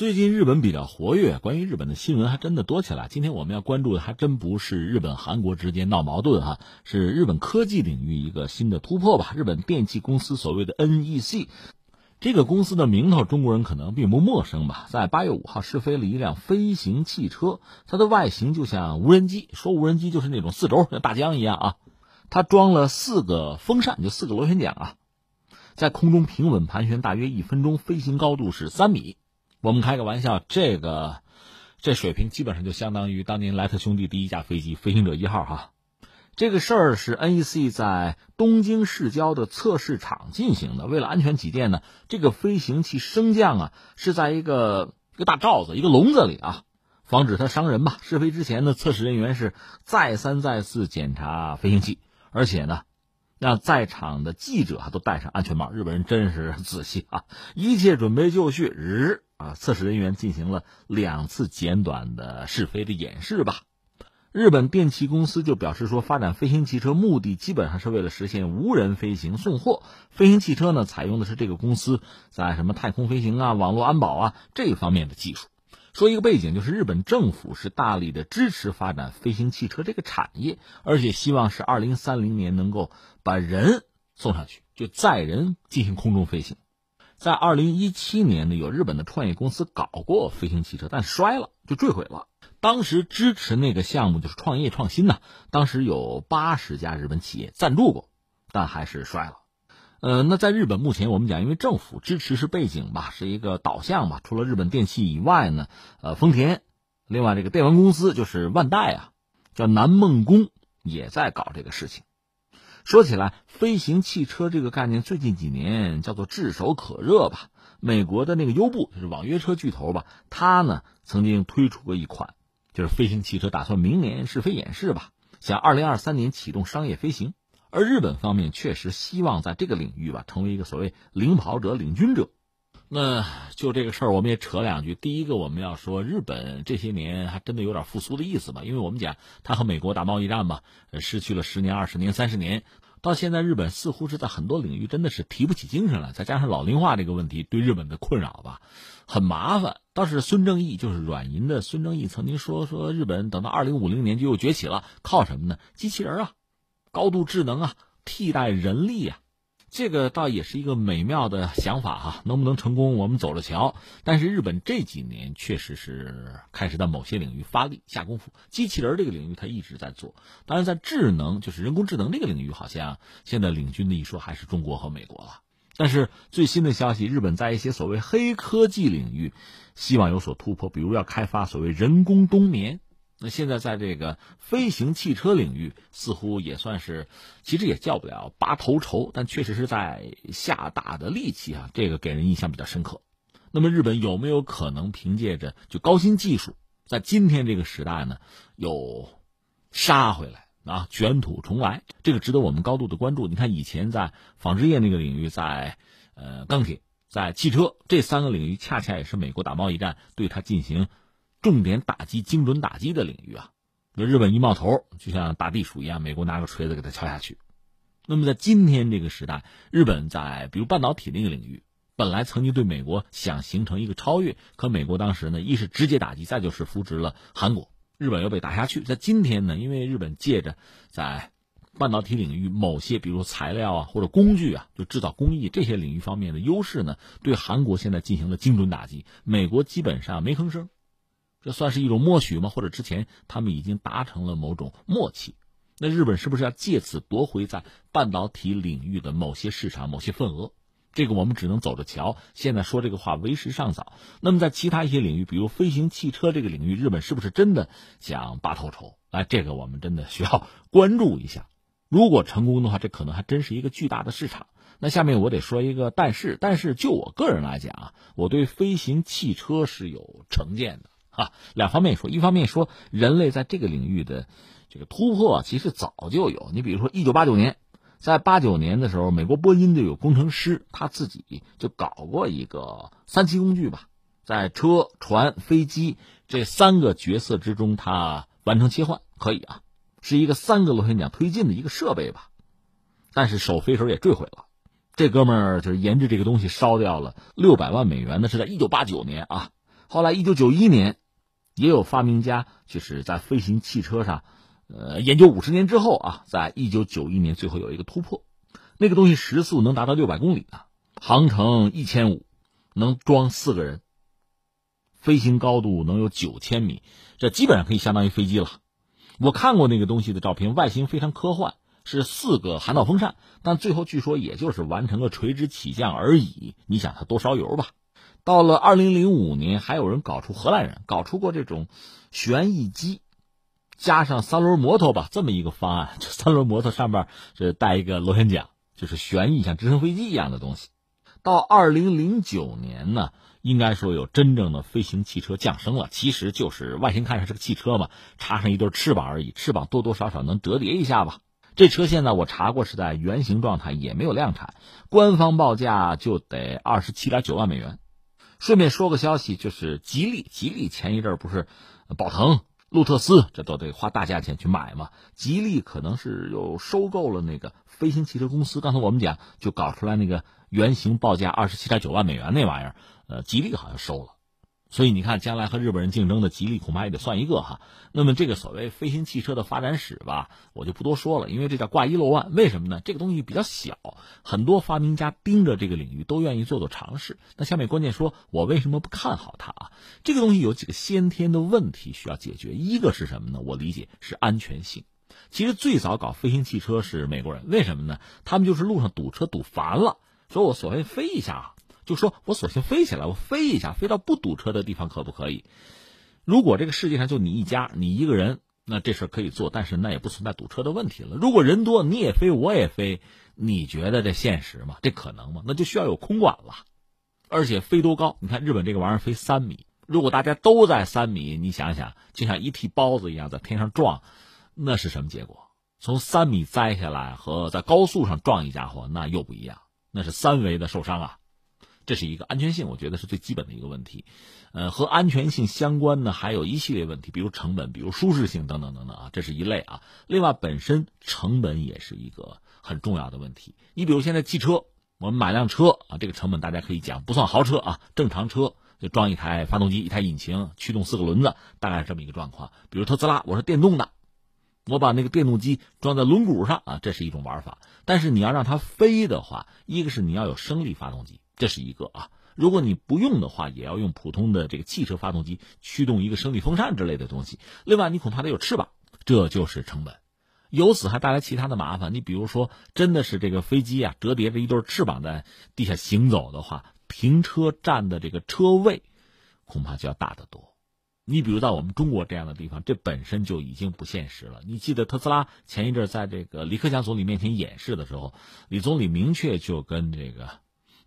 最近日本比较活跃，关于日本的新闻还真的多起来。今天我们要关注的还真不是日本、韩国之间闹矛盾哈，是日本科技领域一个新的突破吧。日本电气公司所谓的 NEC，这个公司的名头中国人可能并不陌生吧。在八月五号试飞了一辆飞行汽车，它的外形就像无人机，说无人机就是那种四轴像大疆一样啊。它装了四个风扇，就四个螺旋桨啊，在空中平稳盘旋大约一分钟，飞行高度是三米。我们开个玩笑，这个这水平基本上就相当于当年莱特兄弟第一架飞机飞行者一号哈。这个事儿是 NEC 在东京市郊的测试场进行的。为了安全起见呢，这个飞行器升降啊是在一个一个大罩子、一个笼子里啊，防止它伤人吧。试飞之前呢，测试人员是再三再四检查飞行器，而且呢。让在场的记者都戴上安全帽。日本人真是仔细啊！一切准备就绪，日啊，测试人员进行了两次简短的试飞的演示吧。日本电气公司就表示说，发展飞行汽车目的基本上是为了实现无人飞行送货。飞行汽车呢，采用的是这个公司在什么太空飞行啊、网络安保啊这一方面的技术。说一个背景，就是日本政府是大力的支持发展飞行汽车这个产业，而且希望是二零三零年能够把人送上去，就载人进行空中飞行。在二零一七年呢，有日本的创业公司搞过飞行汽车，但摔了，就坠毁了。当时支持那个项目就是创业创新呐，当时有八十家日本企业赞助过，但还是摔了。呃，那在日本目前我们讲，因为政府支持是背景吧，是一个导向吧。除了日本电器以外呢，呃，丰田，另外这个电玩公司就是万代啊，叫南梦宫也在搞这个事情。说起来，飞行汽车这个概念最近几年叫做炙手可热吧。美国的那个优步就是网约车巨头吧，它呢曾经推出过一款就是飞行汽车，打算明年试飞演示吧，想二零二三年启动商业飞行。而日本方面确实希望在这个领域吧，成为一个所谓领跑者、领军者。那就这个事儿，我们也扯两句。第一个，我们要说日本这些年还真的有点复苏的意思吧？因为我们讲他和美国打贸易战嘛，失去了十年、二十年、三十年，到现在日本似乎是在很多领域真的是提不起精神来。再加上老龄化这个问题对日本的困扰吧，很麻烦。倒是孙正义，就是软银的孙正义曾经说说日本等到二零五零年就又崛起了，靠什么呢？机器人啊。高度智能啊，替代人力啊，这个倒也是一个美妙的想法哈。能不能成功，我们走着瞧。但是日本这几年确实是开始在某些领域发力下功夫。机器人这个领域，它一直在做。当然，在智能，就是人工智能这个领域，好像现在领军的一说还是中国和美国了。但是最新的消息，日本在一些所谓黑科技领域，希望有所突破，比如要开发所谓人工冬眠。那现在在这个飞行汽车领域，似乎也算是，其实也叫不了拔头筹，但确实是在下大的力气啊，这个给人印象比较深刻。那么日本有没有可能凭借着就高新技术，在今天这个时代呢，又杀回来啊，卷土重来？这个值得我们高度的关注。你看以前在纺织业那个领域，在呃钢铁、在汽车这三个领域，恰恰也是美国打贸易战对它进行。重点打击、精准打击的领域啊，那日本一冒头，就像打地鼠一样，美国拿个锤子给他敲下去。那么在今天这个时代，日本在比如半导体那个领域，本来曾经对美国想形成一个超越，可美国当时呢，一是直接打击，再就是扶植了韩国，日本又被打下去。在今天呢，因为日本借着在半导体领域某些，比如材料啊或者工具啊，就制造工艺这些领域方面的优势呢，对韩国现在进行了精准打击，美国基本上没吭声。这算是一种默许吗？或者之前他们已经达成了某种默契？那日本是不是要借此夺回在半导体领域的某些市场、某些份额？这个我们只能走着瞧。现在说这个话为时尚早。那么在其他一些领域，比如飞行汽车这个领域，日本是不是真的想拔头筹？哎，这个我们真的需要 关注一下。如果成功的话，这可能还真是一个巨大的市场。那下面我得说一个但是，但是就我个人来讲啊，我对飞行汽车是有成见的。啊，两方面说，一方面说人类在这个领域的这个突破其实早就有。你比如说，一九八九年，在八九年的时候，美国波音就有工程师他自己就搞过一个三栖工具吧，在车、船、飞机这三个角色之中，他完成切换可以啊，是一个三个螺旋桨推进的一个设备吧。但是首飞时候也坠毁了，这哥们儿就是研制这个东西烧掉了六百万美元，那是在一九八九年啊。后来一九九一年，也有发明家就是在飞行汽车上，呃，研究五十年之后啊，在一九九一年最后有一个突破，那个东西时速能达到六百公里啊，航程一千五，能装四个人，飞行高度能有九千米，这基本上可以相当于飞机了。我看过那个东西的照片，外形非常科幻，是四个涵道风扇，但最后据说也就是完成个垂直起降而已。你想它多烧油吧？到了二零零五年，还有人搞出荷兰人搞出过这种旋翼机，加上三轮摩托吧，这么一个方案。这三轮摩托上面是带一个螺旋桨，就是旋翼，像直升飞机一样的东西。到二零零九年呢？应该说有真正的飞行汽车降生了，其实就是外形看上是个汽车嘛，插上一对翅膀而已，翅膀多多少少能折叠一下吧。这车现在我查过是在原型状态，也没有量产，官方报价就得二十七点九万美元。顺便说个消息，就是吉利，吉利前一阵不是宝腾、路特斯，这都得花大价钱去买嘛。吉利可能是又收购了那个飞行汽车公司，刚才我们讲就搞出来那个原型报价二十七点九万美元那玩意儿。呃，吉利好像收了，所以你看，将来和日本人竞争的吉利恐怕也得算一个哈。那么这个所谓飞行汽车的发展史吧，我就不多说了，因为这叫挂一漏万。为什么呢？这个东西比较小，很多发明家盯着这个领域都愿意做做尝试。那下面关键说，我为什么不看好它啊？这个东西有几个先天的问题需要解决。一个是什么呢？我理解是安全性。其实最早搞飞行汽车是美国人，为什么呢？他们就是路上堵车堵烦了，说我所谓飞一下。就说我索性飞起来，我飞一下，飞到不堵车的地方，可不可以？如果这个世界上就你一家，你一个人，那这事可以做，但是那也不存在堵车的问题了。如果人多，你也飞，我也飞，你觉得这现实吗？这可能吗？那就需要有空管了，而且飞多高？你看日本这个玩意儿飞三米，如果大家都在三米，你想想，就像一屉包子一样在天上撞，那是什么结果？从三米栽下来和在高速上撞一家伙，那又不一样，那是三维的受伤啊。这是一个安全性，我觉得是最基本的一个问题，呃，和安全性相关的还有一系列问题，比如成本，比如舒适性等等等等啊，这是一类啊。另外，本身成本也是一个很重要的问题。你比如现在汽车，我们买辆车啊，这个成本大家可以讲，不算豪车啊，正常车就装一台发动机、一台引擎、驱动四个轮子，大概是这么一个状况。比如特斯拉，我是电动的，我把那个电动机装在轮毂上啊，这是一种玩法。但是你要让它飞的话，一个是你要有升力发动机。这是一个啊，如果你不用的话，也要用普通的这个汽车发动机驱动一个升力风扇之类的东西。另外，你恐怕得有翅膀，这就是成本。由此还带来其他的麻烦。你比如说，真的是这个飞机啊，折叠着一对翅膀在地下行走的话，停车站的这个车位恐怕就要大得多。你比如到我们中国这样的地方，这本身就已经不现实了。你记得特斯拉前一阵在这个李克强总理面前演示的时候，李总理明确就跟这个。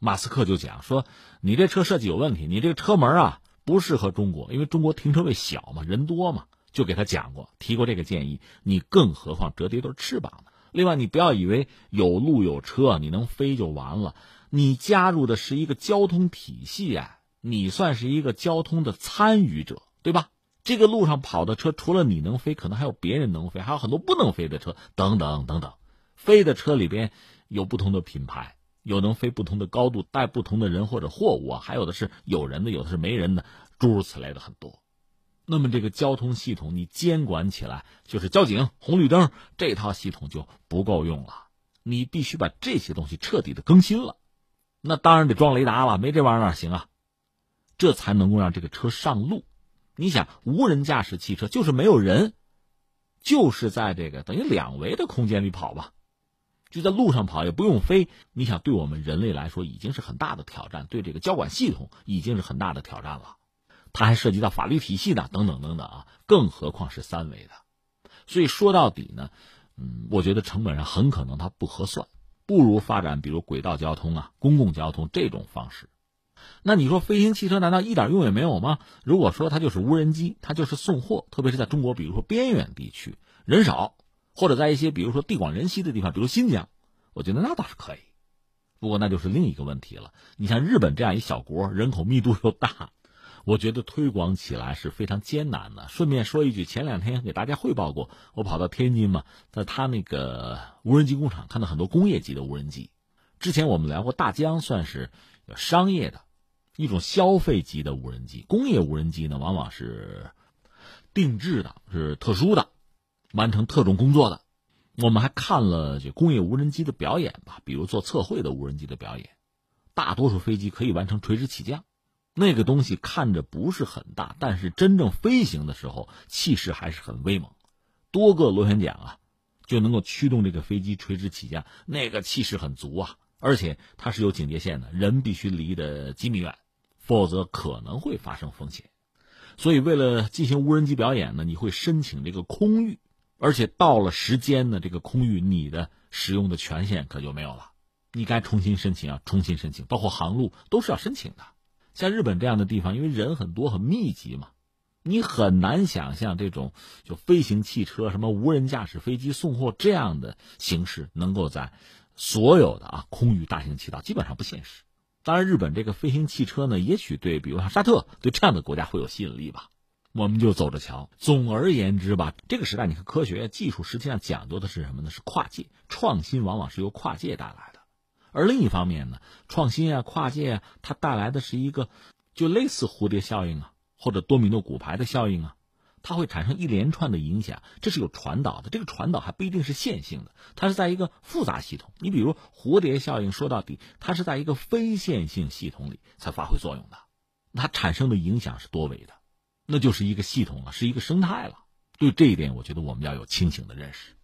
马斯克就讲说：“你这车设计有问题，你这个车门啊不适合中国，因为中国停车位小嘛，人多嘛。”就给他讲过，提过这个建议。你更何况折叠对翅膀呢？另外，你不要以为有路有车你能飞就完了，你加入的是一个交通体系啊，你算是一个交通的参与者，对吧？这个路上跑的车，除了你能飞，可能还有别人能飞，还有很多不能飞的车，等等等等。飞的车里边有不同的品牌。有能飞不同的高度，带不同的人或者货物啊，还有的是有人的，有的是没人的，诸如此类的很多。那么这个交通系统你监管起来，就是交警、红绿灯这套系统就不够用了。你必须把这些东西彻底的更新了。那当然得装雷达了，没这玩意儿哪行啊？这才能够让这个车上路。你想，无人驾驶汽车就是没有人，就是在这个等于两维的空间里跑吧。就在路上跑也不用飞，你想对我们人类来说已经是很大的挑战，对这个交管系统已经是很大的挑战了。它还涉及到法律体系的等等等等啊，更何况是三维的。所以说到底呢，嗯，我觉得成本上很可能它不合算，不如发展比如轨道交通啊、公共交通这种方式。那你说飞行汽车难道一点用也没有吗？如果说它就是无人机，它就是送货，特别是在中国，比如说边远地区人少。或者在一些比如说地广人稀的地方，比如新疆，我觉得那倒是可以。不过那就是另一个问题了。你像日本这样一小国，人口密度又大，我觉得推广起来是非常艰难的。顺便说一句，前两天给大家汇报过，我跑到天津嘛，在他那个无人机工厂看到很多工业级的无人机。之前我们聊过，大疆算是商业的，一种消费级的无人机。工业无人机呢，往往是定制的，是特殊的，完成特种工作的。我们还看了这工业无人机的表演吧，比如做测绘的无人机的表演。大多数飞机可以完成垂直起降，那个东西看着不是很大，但是真正飞行的时候气势还是很威猛。多个螺旋桨啊，就能够驱动这个飞机垂直起降，那个气势很足啊。而且它是有警戒线的，人必须离得几米远，否则可能会发生风险。所以为了进行无人机表演呢，你会申请这个空域，而且到了时间呢，这个空域你的使用的权限可就没有了，你该重新申请啊，重新申请，包括航路都是要申请的。像日本这样的地方，因为人很多很密集嘛，你很难想象这种就飞行汽车、什么无人驾驶飞机送货这样的形式能够在。所有的啊，空域大行其道基本上不现实。当然，日本这个飞行汽车呢，也许对，比如像沙特，对这样的国家会有吸引力吧。我们就走着瞧。总而言之吧，这个时代，你看科学技术实际上讲究的是什么呢？是跨界创新，往往是由跨界带来的。而另一方面呢，创新啊，跨界啊，它带来的是一个就类似蝴蝶效应啊，或者多米诺骨牌的效应啊。它会产生一连串的影响，这是有传导的。这个传导还不一定是线性的，它是在一个复杂系统。你比如蝴蝶效应，说到底，它是在一个非线性系统里才发挥作用的，它产生的影响是多维的，那就是一个系统了，是一个生态了。对这一点，我觉得我们要有清醒的认识。